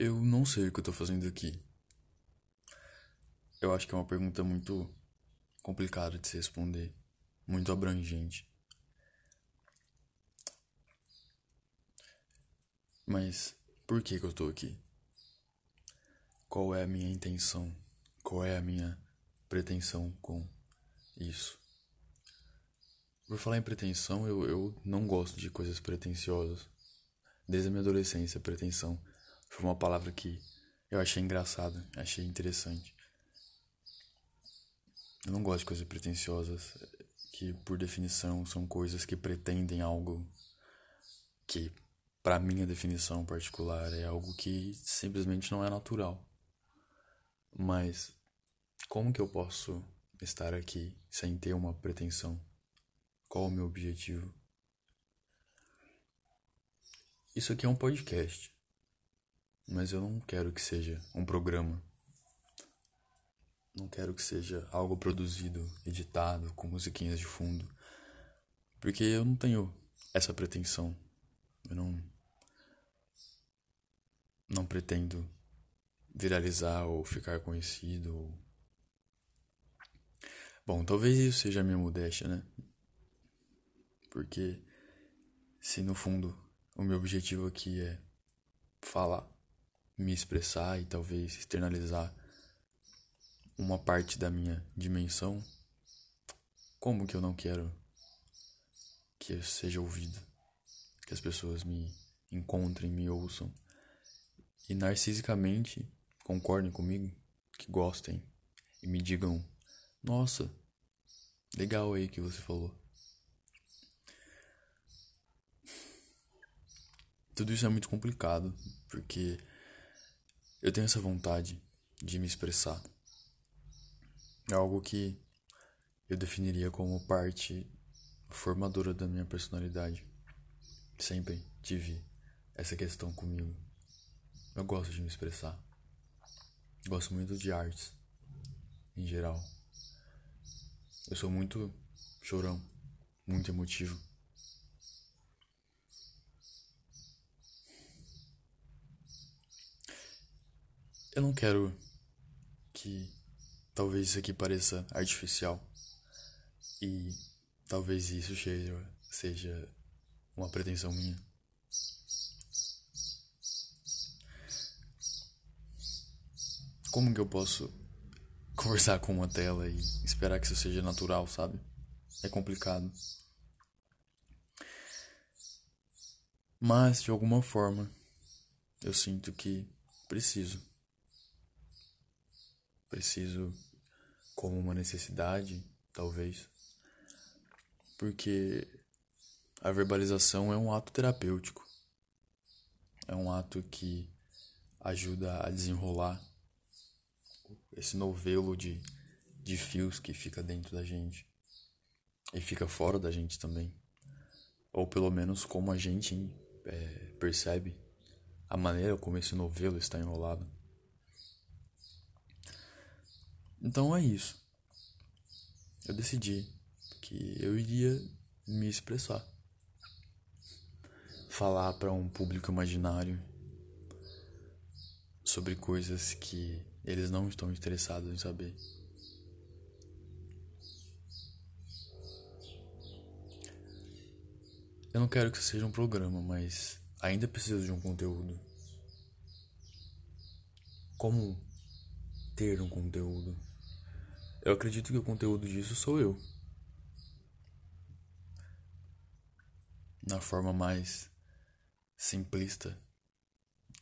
Eu não sei o que eu tô fazendo aqui. Eu acho que é uma pergunta muito complicada de se responder, muito abrangente. Mas por que, que eu tô aqui? Qual é a minha intenção? Qual é a minha pretensão com isso? Por falar em pretensão, eu, eu não gosto de coisas pretensiosas. Desde a minha adolescência, pretensão foi uma palavra que eu achei engraçada, achei interessante. Eu não gosto de coisas pretensiosas, que por definição são coisas que pretendem algo que, para minha definição particular, é algo que simplesmente não é natural. Mas como que eu posso estar aqui sem ter uma pretensão? Qual o meu objetivo? Isso aqui é um podcast, mas eu não quero que seja um programa. Não quero que seja algo produzido, editado, com musiquinhas de fundo, porque eu não tenho essa pretensão. Eu não não pretendo viralizar ou ficar conhecido. Ou... Bom, talvez isso seja a minha modéstia, né? Porque se no fundo o meu objetivo aqui é falar, me expressar e talvez externalizar uma parte da minha dimensão, como que eu não quero que eu seja ouvido? Que as pessoas me encontrem, me ouçam e narcisicamente concordem comigo, que gostem e me digam: Nossa, legal aí que você falou. Tudo isso é muito complicado, porque eu tenho essa vontade de me expressar. É algo que eu definiria como parte formadora da minha personalidade. Sempre tive essa questão comigo. Eu gosto de me expressar. Gosto muito de artes, em geral. Eu sou muito chorão, muito emotivo. Eu não quero que talvez isso aqui pareça artificial e talvez isso seja, seja uma pretensão minha. Como que eu posso conversar com uma tela e esperar que isso seja natural, sabe? É complicado. Mas de alguma forma eu sinto que preciso. Preciso como uma necessidade, talvez. Porque a verbalização é um ato terapêutico. É um ato que ajuda a desenrolar esse novelo de, de fios que fica dentro da gente e fica fora da gente também. Ou pelo menos como a gente é, percebe a maneira como esse novelo está enrolado. Então é isso. Eu decidi que eu iria me expressar. Falar para um público imaginário sobre coisas que eles não estão interessados em saber. Eu não quero que seja um programa, mas ainda preciso de um conteúdo. Como ter um conteúdo? Eu acredito que o conteúdo disso sou eu. Na forma mais simplista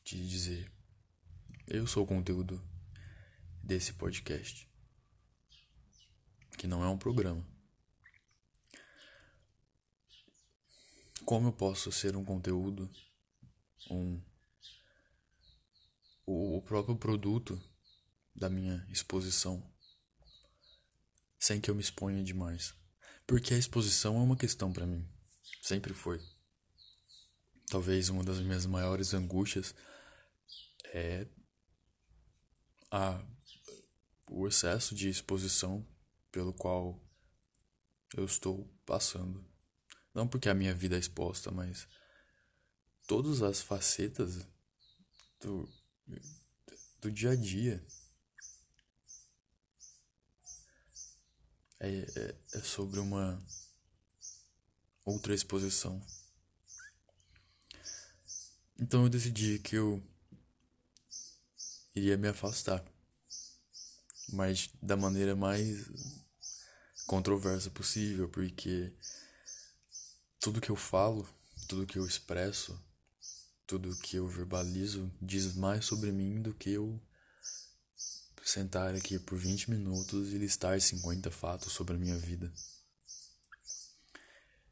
de dizer. Eu sou o conteúdo desse podcast. Que não é um programa. Como eu posso ser um conteúdo, um o próprio produto da minha exposição sem que eu me exponha demais. Porque a exposição é uma questão para mim. Sempre foi. Talvez uma das minhas maiores angústias é a, o excesso de exposição pelo qual eu estou passando. Não porque a minha vida é exposta, mas todas as facetas do, do dia a dia. É, é, é sobre uma outra exposição. Então eu decidi que eu iria me afastar, mas da maneira mais controversa possível, porque tudo que eu falo, tudo que eu expresso, tudo que eu verbalizo diz mais sobre mim do que eu sentar aqui por 20 minutos e listar 50 fatos sobre a minha vida.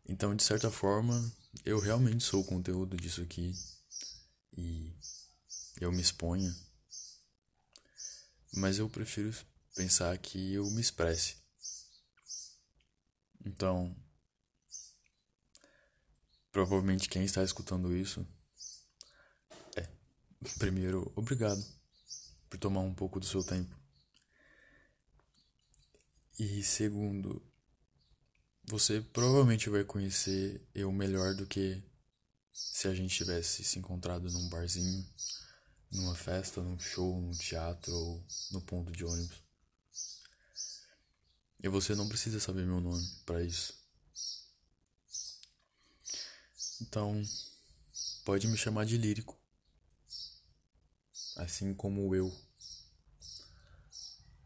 Então, de certa forma, eu realmente sou o conteúdo disso aqui e eu me exponha. Mas eu prefiro pensar que eu me expresse. Então, provavelmente quem está escutando isso é, primeiro, obrigado por tomar um pouco do seu tempo. E segundo, você provavelmente vai conhecer eu melhor do que se a gente tivesse se encontrado num barzinho, numa festa, num show, num teatro ou no ponto de ônibus. E você não precisa saber meu nome para isso. Então, pode me chamar de lírico. Assim como eu,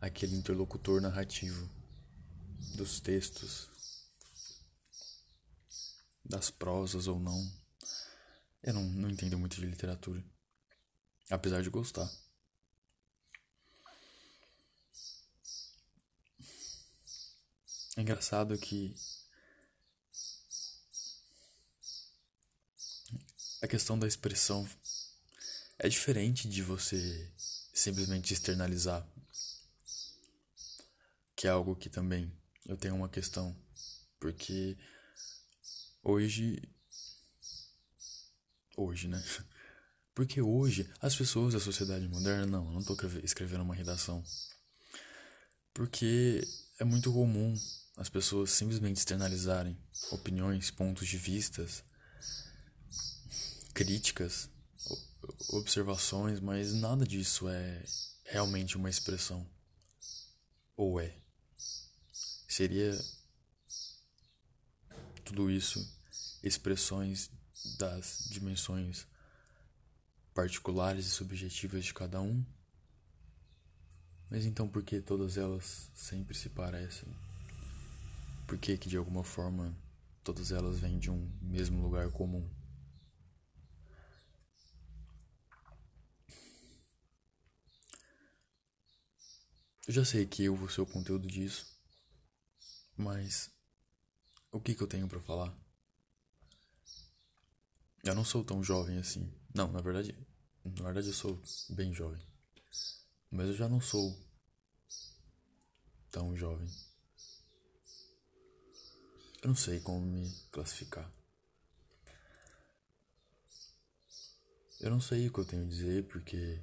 aquele interlocutor narrativo dos textos das prosas ou não. Eu não, não entendo muito de literatura. Apesar de gostar. É engraçado que a questão da expressão é diferente de você simplesmente externalizar. Que é algo que também eu tenho uma questão. Porque Hoje. Hoje, né? Porque hoje as pessoas da sociedade moderna. Não, eu não estou escrevendo uma redação. Porque é muito comum as pessoas simplesmente externalizarem opiniões, pontos de vistas, críticas, observações, mas nada disso é realmente uma expressão. Ou é? Seria tudo isso expressões das dimensões particulares e subjetivas de cada um. Mas então por que todas elas sempre se parecem? Por que que de alguma forma todas elas vêm de um mesmo lugar comum? Eu já sei que eu vou ser o conteúdo disso, mas o que que eu tenho para falar? Eu não sou tão jovem assim. Não, na verdade, na verdade eu sou bem jovem. Mas eu já não sou tão jovem. Eu não sei como me classificar. Eu não sei o que eu tenho a dizer porque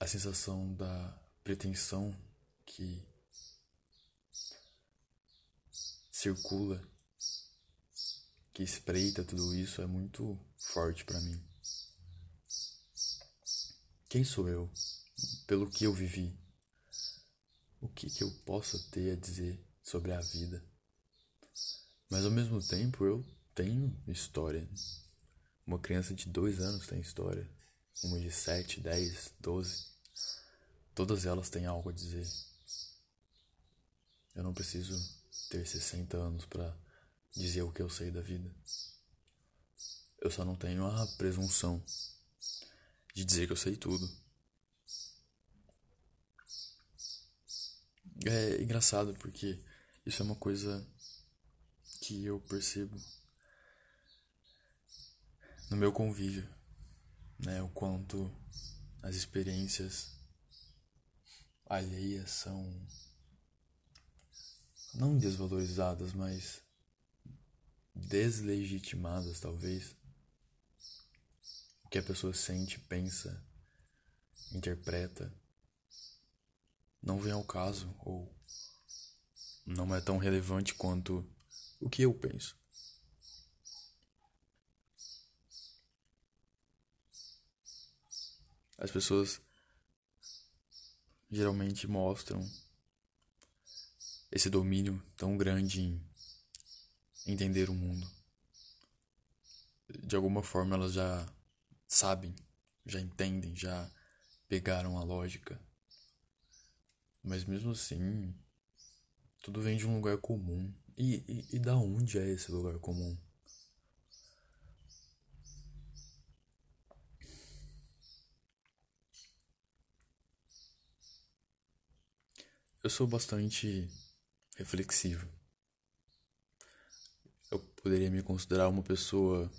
a sensação da pretensão que circula que espreita tudo isso é muito forte para mim. Quem sou eu? Pelo que eu vivi? O que, que eu posso ter a dizer sobre a vida? Mas ao mesmo tempo eu tenho história. Uma criança de dois anos tem história. Uma de sete, dez, doze. Todas elas têm algo a dizer. Eu não preciso ter 60 anos para dizer o que eu sei da vida. Eu só não tenho a presunção de dizer que eu sei tudo. É engraçado porque isso é uma coisa que eu percebo no meu convívio, né? O quanto as experiências alheias são não desvalorizadas, mas deslegitimadas, talvez. O que a pessoa sente, pensa, interpreta, não vem ao caso ou não é tão relevante quanto o que eu penso. As pessoas geralmente mostram esse domínio tão grande em entender o mundo. De alguma forma elas já sabem, já entendem, já pegaram a lógica. Mas mesmo assim, tudo vem de um lugar comum. E, e, e da onde é esse lugar comum? Eu sou bastante reflexivo. Eu poderia me considerar uma pessoa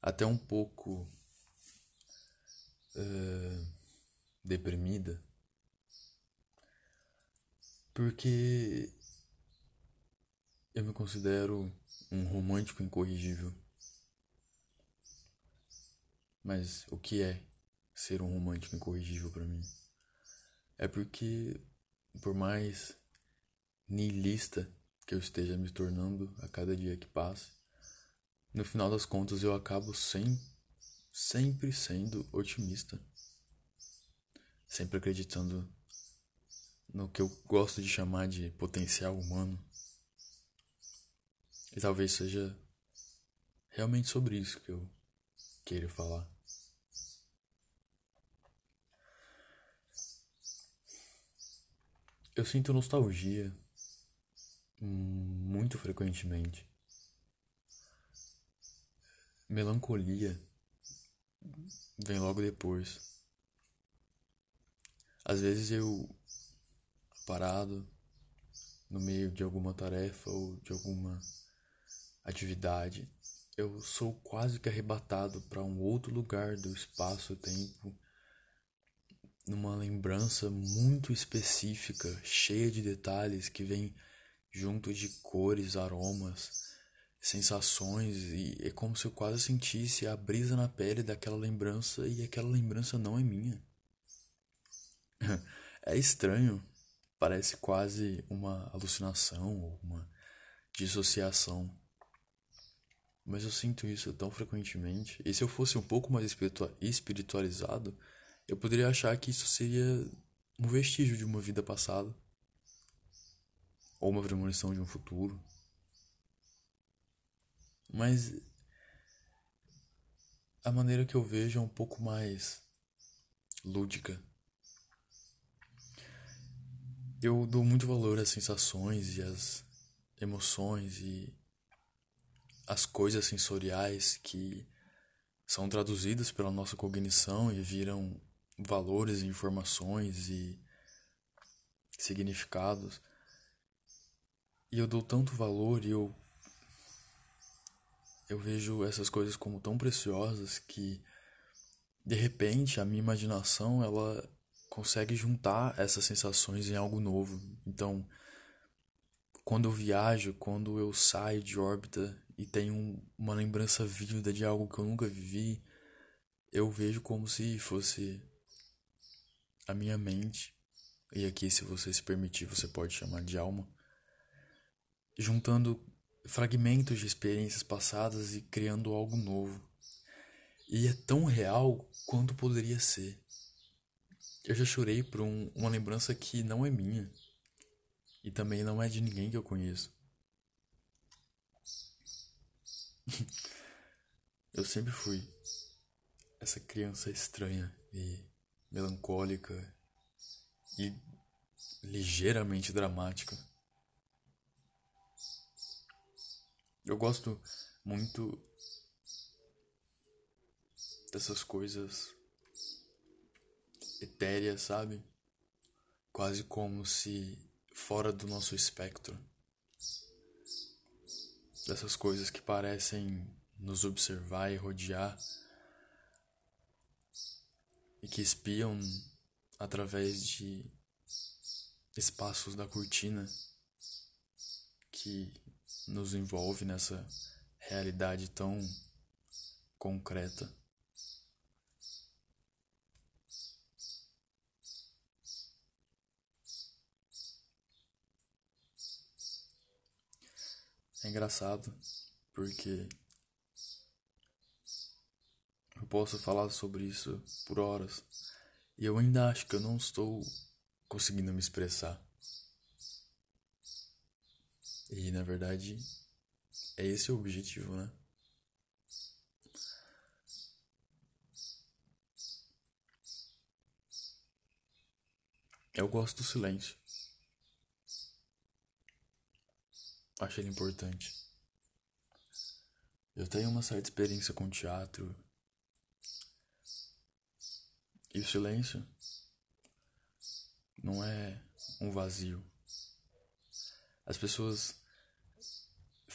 até um pouco uh, deprimida, porque eu me considero um romântico incorrigível. Mas o que é ser um romântico incorrigível para mim? É porque, por mais niilista que eu esteja me tornando a cada dia que passa, no final das contas eu acabo sem, sempre sendo otimista. Sempre acreditando no que eu gosto de chamar de potencial humano. E talvez seja realmente sobre isso que eu queira falar. Eu sinto nostalgia muito frequentemente. Melancolia vem logo depois. Às vezes eu parado no meio de alguma tarefa ou de alguma atividade, eu sou quase que arrebatado para um outro lugar do espaço-tempo, numa lembrança muito específica, cheia de detalhes que vem junto de cores, aromas, sensações e é como se eu quase sentisse a brisa na pele daquela lembrança e aquela lembrança não é minha. é estranho, parece quase uma alucinação ou uma dissociação. Mas eu sinto isso tão frequentemente. E se eu fosse um pouco mais espiritualizado, eu poderia achar que isso seria um vestígio de uma vida passada ou uma premonição de um futuro. Mas a maneira que eu vejo é um pouco mais lúdica. Eu dou muito valor às sensações e às emoções e as coisas sensoriais que são traduzidas pela nossa cognição e viram valores, informações e significados. E eu dou tanto valor e eu eu vejo essas coisas como tão preciosas que de repente a minha imaginação ela consegue juntar essas sensações em algo novo. Então, quando eu viajo, quando eu saio de órbita e tenho uma lembrança vívida de algo que eu nunca vivi, eu vejo como se fosse a minha mente. E aqui, se você se permitir, você pode chamar de alma juntando fragmentos de experiências passadas e criando algo novo. E é tão real quanto poderia ser. Eu já chorei por um, uma lembrança que não é minha e também não é de ninguém que eu conheço. eu sempre fui essa criança estranha e melancólica e ligeiramente dramática. Eu gosto muito dessas coisas etéreas, sabe? Quase como se fora do nosso espectro. Dessas coisas que parecem nos observar e rodear e que espiam através de espaços da cortina que nos envolve nessa realidade tão concreta. É engraçado porque eu posso falar sobre isso por horas e eu ainda acho que eu não estou conseguindo me expressar. E na verdade é esse o objetivo, né? Eu gosto do silêncio. Acho ele importante. Eu tenho uma certa experiência com teatro. E o silêncio não é um vazio. As pessoas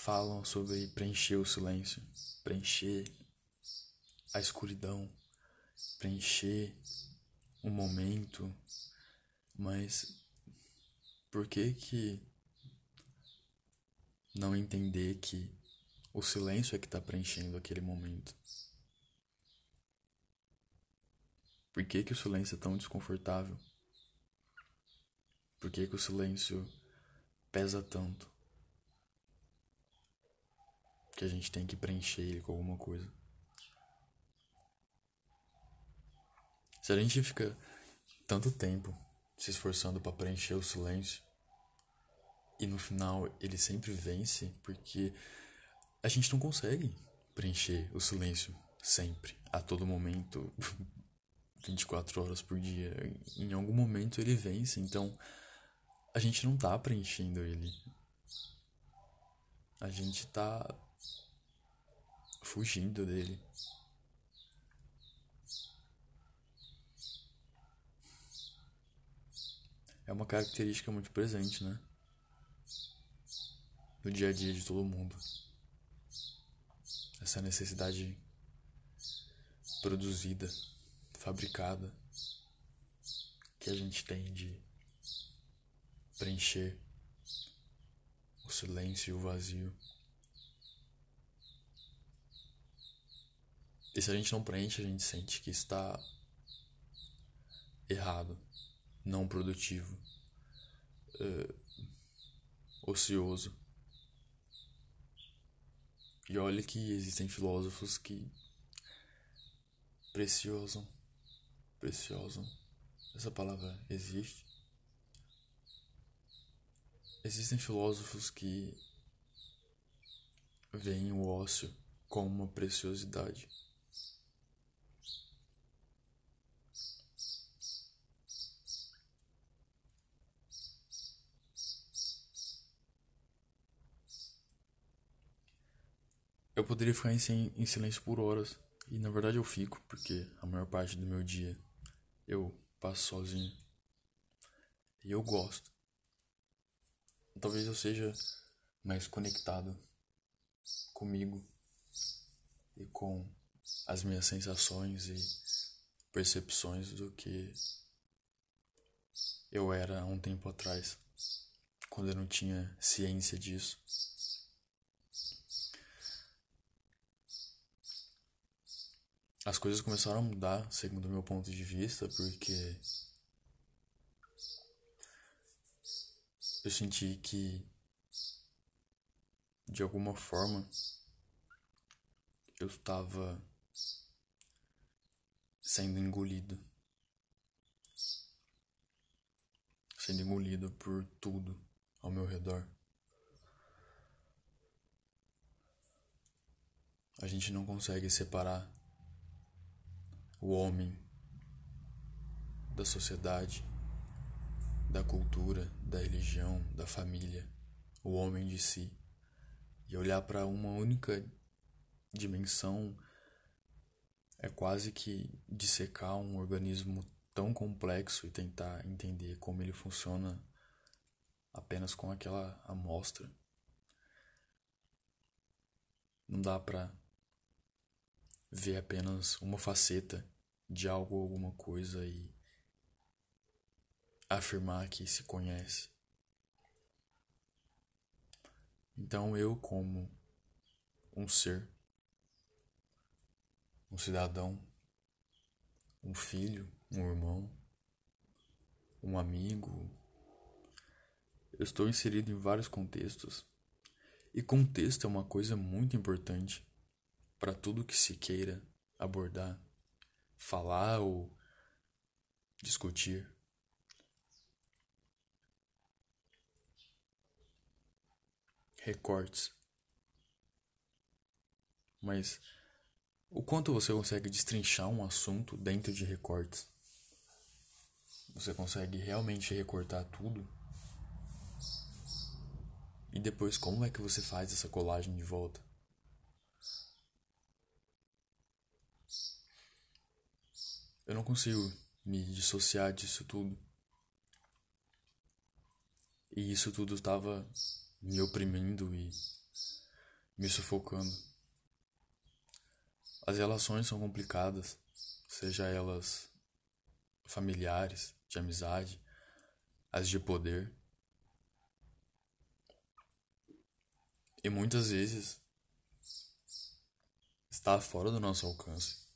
falam sobre preencher o silêncio, preencher a escuridão, preencher um momento, mas por que que não entender que o silêncio é que está preenchendo aquele momento? Por que que o silêncio é tão desconfortável? Por que que o silêncio pesa tanto? Que a gente tem que preencher ele com alguma coisa. Se a gente fica tanto tempo se esforçando para preencher o silêncio e no final ele sempre vence porque a gente não consegue preencher o silêncio sempre, a todo momento, 24 horas por dia. Em algum momento ele vence, então a gente não tá preenchendo ele. A gente tá fugindo dele. É uma característica muito presente, né? No dia a dia de todo mundo. Essa necessidade produzida, fabricada, que a gente tem de preencher o silêncio e o vazio. E se a gente não preenche, a gente sente que está errado, não produtivo, uh, ocioso. E olha que existem filósofos que preciosam, preciosam, essa palavra existe. Existem filósofos que veem o ócio como uma preciosidade. Eu poderia ficar em, em silêncio por horas. E na verdade eu fico, porque a maior parte do meu dia eu passo sozinho. E eu gosto. Talvez eu seja mais conectado comigo e com as minhas sensações e percepções do que eu era há um tempo atrás, quando eu não tinha ciência disso. As coisas começaram a mudar, segundo o meu ponto de vista, porque eu senti que de alguma forma eu estava sendo engolido. Sendo engolido por tudo ao meu redor. A gente não consegue separar o homem da sociedade, da cultura, da religião, da família, o homem de si, e olhar para uma única dimensão é quase que dissecar um organismo tão complexo e tentar entender como ele funciona apenas com aquela amostra. Não dá para ver apenas uma faceta de algo ou alguma coisa e afirmar que se conhece. Então eu, como um ser, um cidadão, um filho, um irmão, um amigo, eu estou inserido em vários contextos. E contexto é uma coisa muito importante para tudo que se queira abordar, falar ou discutir. Recortes. Mas o quanto você consegue destrinchar um assunto dentro de recortes? Você consegue realmente recortar tudo? E depois, como é que você faz essa colagem de volta? Eu não consigo me dissociar disso tudo. E isso tudo estava me oprimindo e me sufocando. As relações são complicadas, seja elas familiares, de amizade, as de poder. E muitas vezes está fora do nosso alcance.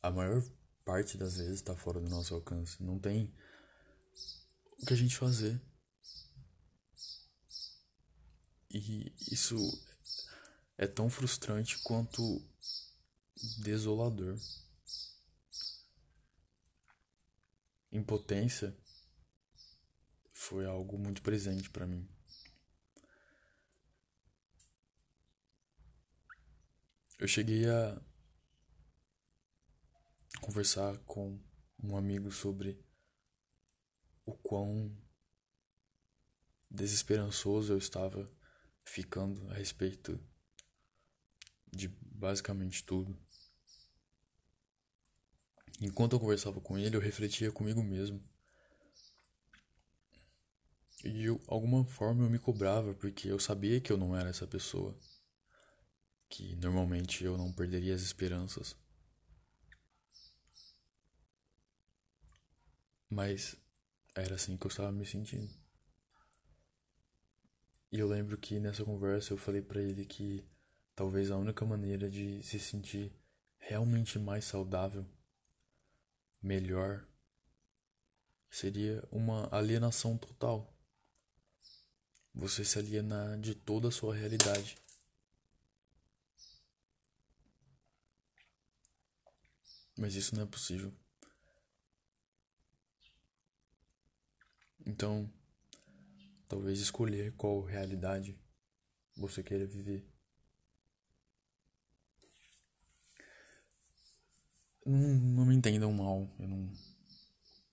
A maior parte das vezes está fora do nosso alcance. Não tem o que a gente fazer. E isso é tão frustrante quanto desolador. Impotência foi algo muito presente para mim. Eu cheguei a conversar com um amigo sobre o quão desesperançoso eu estava ficando a respeito de basicamente tudo. Enquanto eu conversava com ele, eu refletia comigo mesmo. E de alguma forma eu me cobrava porque eu sabia que eu não era essa pessoa. Que normalmente eu não perderia as esperanças. Mas era assim que eu estava me sentindo. E eu lembro que nessa conversa eu falei para ele que talvez a única maneira de se sentir realmente mais saudável, melhor, seria uma alienação total. Você se alienar de toda a sua realidade. Mas isso não é possível. Então, talvez escolher qual realidade você queira viver. Não, não me entendam mal, eu não.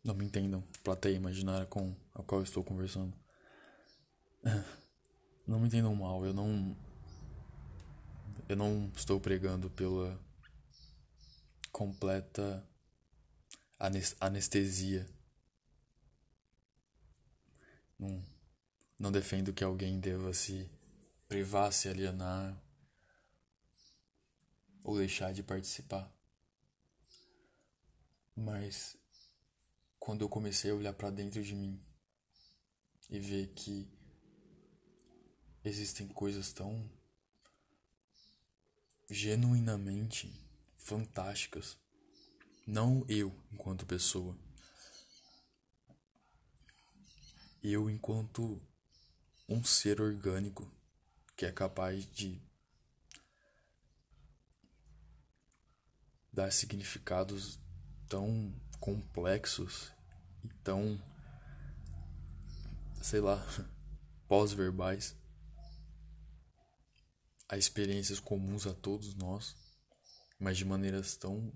Não me entendam, plateia imaginária com a qual estou conversando. Não me entendam mal, eu não. Eu não estou pregando pela completa anestesia não, não defendo que alguém deva se privar, se alienar ou deixar de participar. Mas quando eu comecei a olhar para dentro de mim e ver que existem coisas tão genuinamente fantásticas, não eu enquanto pessoa, eu enquanto um ser orgânico que é capaz de dar significados tão complexos e tão sei lá pós-verbais a experiências comuns a todos nós mas de maneiras tão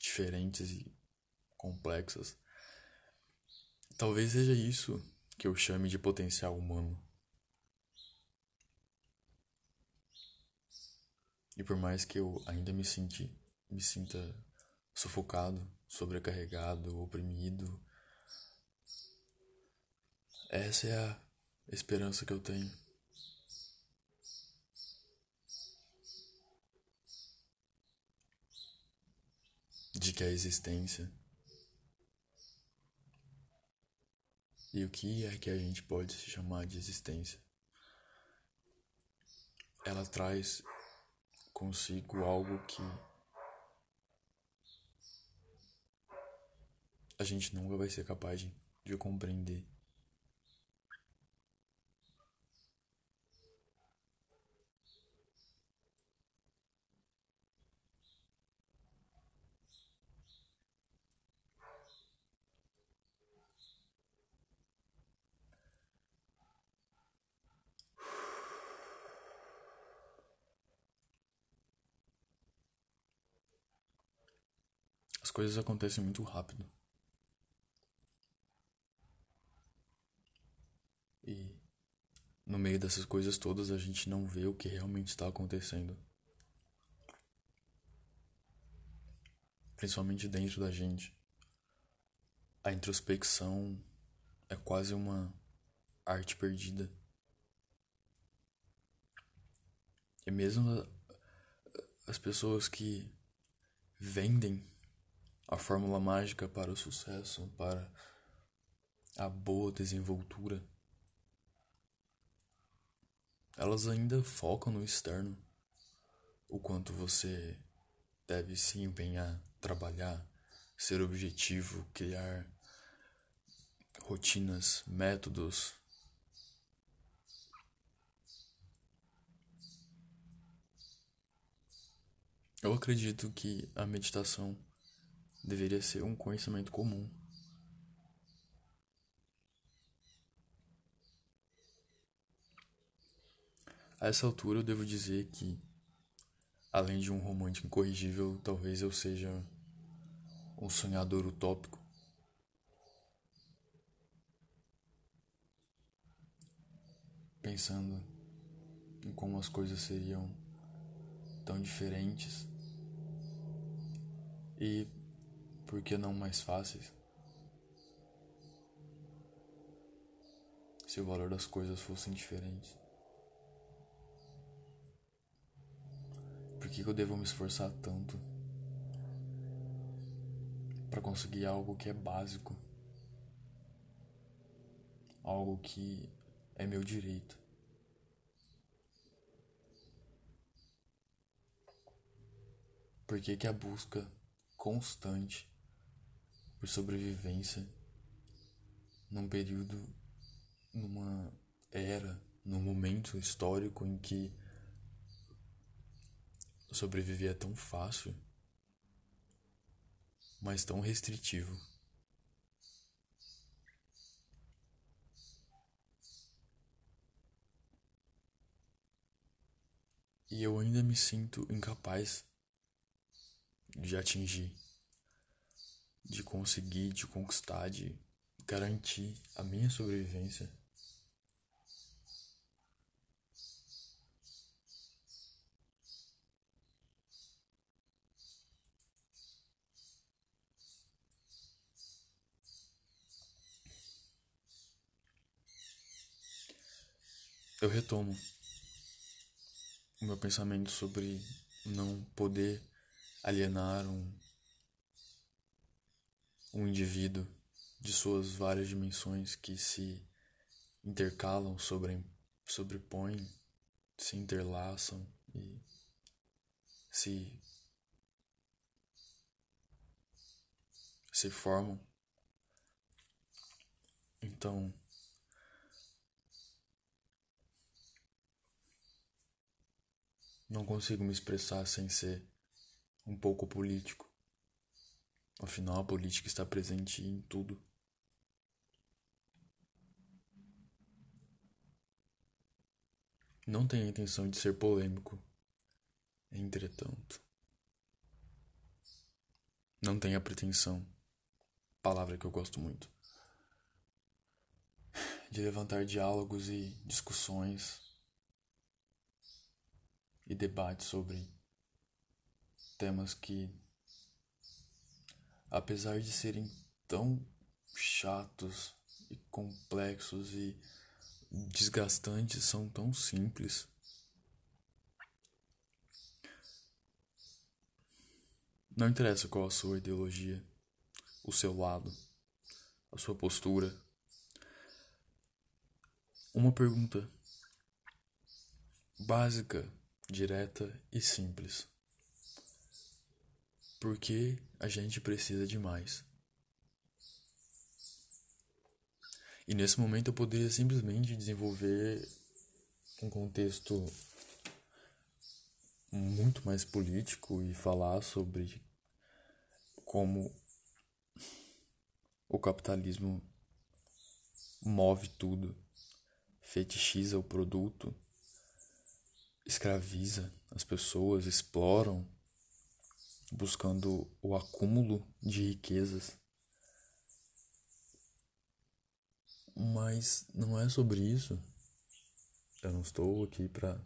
diferentes e complexas. Talvez seja isso que eu chame de potencial humano. E por mais que eu ainda me senti, me sinta sufocado, sobrecarregado, oprimido, essa é a esperança que eu tenho. De que a existência E o que é que a gente pode se chamar de existência? Ela traz consigo algo que a gente nunca vai ser capaz de, de compreender. Coisas acontecem muito rápido. E no meio dessas coisas todas a gente não vê o que realmente está acontecendo. Principalmente dentro da gente. A introspecção é quase uma arte perdida. E mesmo as pessoas que vendem a fórmula mágica para o sucesso, para a boa desenvoltura, elas ainda focam no externo. O quanto você deve se empenhar, trabalhar, ser objetivo, criar rotinas, métodos. Eu acredito que a meditação deveria ser um conhecimento comum A essa altura eu devo dizer que, além de um romântico incorrigível, talvez eu seja um sonhador utópico. Pensando em como as coisas seriam tão diferentes e, por que não mais fáceis? Se o valor das coisas fossem diferentes. Por que eu devo me esforçar tanto para conseguir algo que é básico? Algo que é meu direito. Por que, que a busca constante por sobrevivência num período, numa era, num momento histórico em que Sobreviver é tão fácil, mas tão restritivo. E eu ainda me sinto incapaz de atingir, de conseguir, de conquistar, de garantir a minha sobrevivência. eu retomo o meu pensamento sobre não poder alienar um, um indivíduo de suas várias dimensões que se intercalam, sobre, sobrepõem, se interlaçam e se se formam. Então, Não consigo me expressar sem ser um pouco político. Afinal, a política está presente em tudo. Não tenho a intenção de ser polêmico. Entretanto, não tenho a pretensão, palavra que eu gosto muito, de levantar diálogos e discussões e debate sobre temas que, apesar de serem tão chatos e complexos e desgastantes, são tão simples. Não interessa qual a sua ideologia, o seu lado, a sua postura. Uma pergunta básica direta e simples. Porque a gente precisa de mais. E nesse momento eu poderia simplesmente desenvolver um contexto muito mais político e falar sobre como o capitalismo move tudo, fetichiza o produto escraviza as pessoas, exploram buscando o acúmulo de riquezas. Mas não é sobre isso. Eu não estou aqui para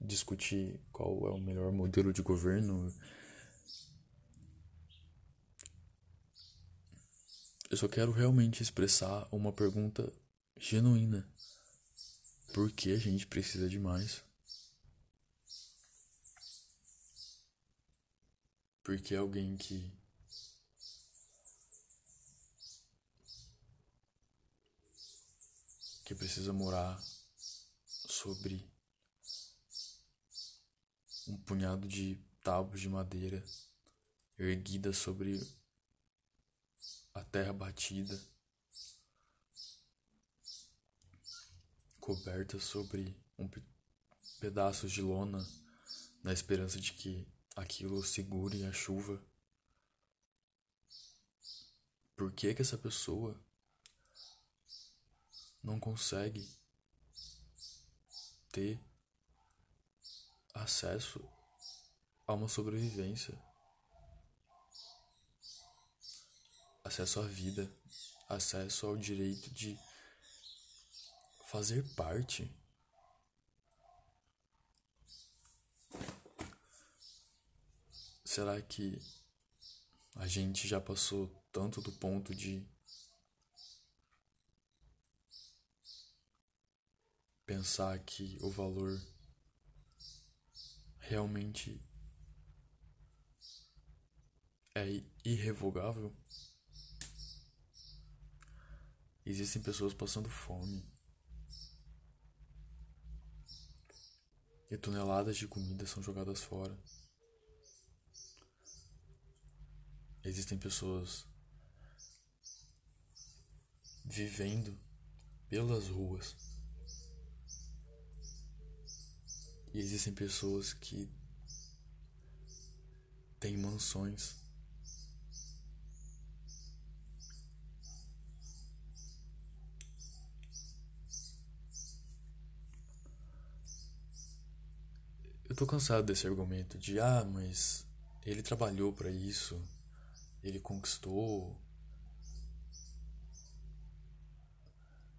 discutir qual é o melhor modelo de governo. Eu só quero realmente expressar uma pergunta genuína. Por que a gente precisa de mais? Porque alguém que que precisa morar sobre um punhado de tábuas de madeira erguida sobre a terra batida, coberta sobre um pedaço de lona, na esperança de que aquilo segure a chuva. Por que que essa pessoa não consegue ter acesso a uma sobrevivência, acesso à vida, acesso ao direito de fazer parte. Será que a gente já passou tanto do ponto de pensar que o valor realmente é irrevogável? Existem pessoas passando fome. E toneladas de comida são jogadas fora. Existem pessoas vivendo pelas ruas. E existem pessoas que têm mansões. Eu tô cansado desse argumento de ah, mas ele trabalhou para isso, ele conquistou.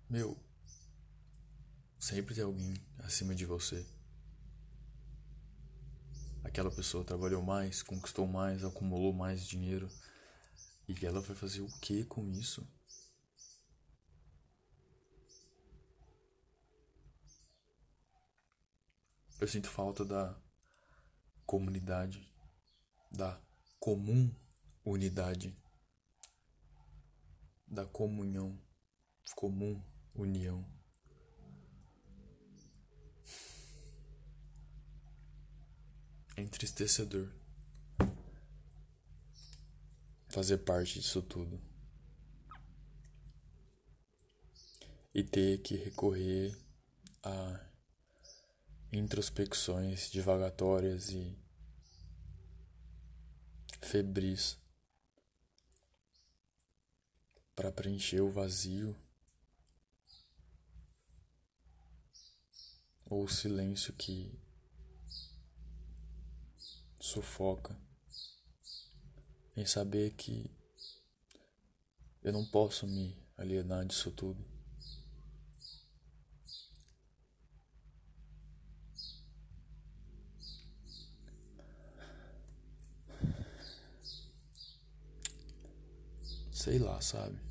Meu, sempre tem alguém acima de você. Aquela pessoa trabalhou mais, conquistou mais, acumulou mais dinheiro. E ela vai fazer o que com isso? Eu sinto falta da comunidade, da comum unidade, da comunhão, comum união. É entristecedor fazer parte disso tudo e ter que recorrer a introspecções divagatórias e febris para preencher o vazio ou o silêncio que sufoca em saber que eu não posso me alienar disso tudo. Sei lá, sabe?